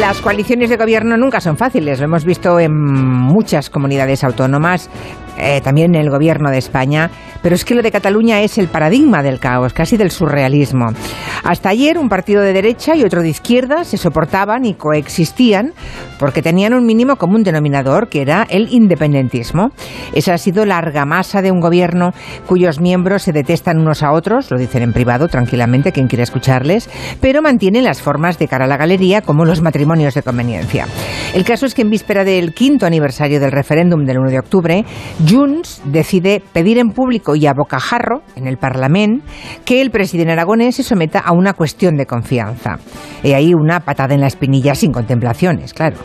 Las coaliciones de gobierno nunca son fáciles, lo hemos visto en muchas comunidades autónomas, eh, también el gobierno de España, pero es que lo de Cataluña es el paradigma del caos, casi del surrealismo. Hasta ayer un partido de derecha y otro de izquierda se soportaban y coexistían porque tenían un mínimo común denominador que era el independentismo. Esa ha sido la argamasa de un gobierno cuyos miembros se detestan unos a otros, lo dicen en privado tranquilamente quien quiera escucharles, pero mantienen las formas de cara a la galería como los matrimonios de conveniencia. El caso es que en víspera del quinto aniversario del referéndum del 1 de octubre, Junts decide pedir en público y a bocajarro en el Parlamento que el presidente aragonés se someta a una cuestión de confianza. Y ahí una patada en la espinilla sin contemplaciones, claro.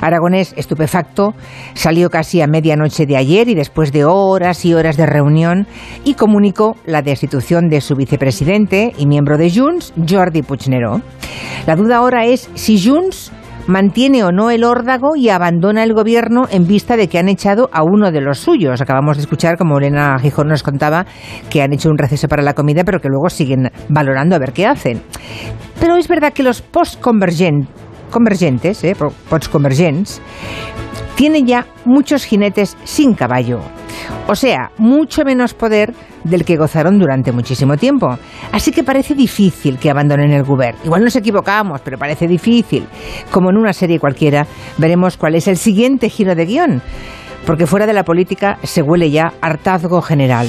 Aragonés, estupefacto, salió casi a medianoche de ayer y después de horas y horas de reunión y comunicó la destitución de su vicepresidente y miembro de Junts, Jordi Puigneró. La duda ahora es si Junts mantiene o no el órdago y abandona el gobierno en vista de que han echado a uno de los suyos. Acabamos de escuchar, como Elena Gijón nos contaba, que han hecho un receso para la comida, pero que luego siguen valorando a ver qué hacen. Pero es verdad que los post-convergentes, eh, post-convergents, tienen ya muchos jinetes sin caballo. O sea, mucho menos poder del que gozaron durante muchísimo tiempo. Así que parece difícil que abandonen el Gobierno. Igual nos equivocamos, pero parece difícil. Como en una serie cualquiera, veremos cuál es el siguiente giro de guion. Porque fuera de la política se huele ya hartazgo general.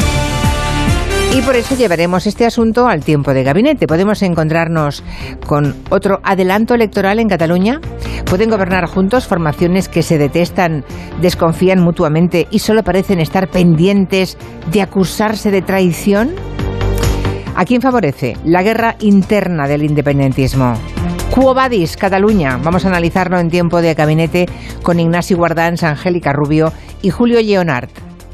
Y por eso llevaremos este asunto al tiempo de gabinete. ¿Podemos encontrarnos con otro adelanto electoral en Cataluña? ¿Pueden gobernar juntos formaciones que se detestan, desconfían mutuamente y solo parecen estar pendientes de acusarse de traición? ¿A quién favorece la guerra interna del independentismo? Quo vadis, Cataluña. Vamos a analizarlo en tiempo de gabinete con Ignacio Guardans, Angélica Rubio y Julio Leonard.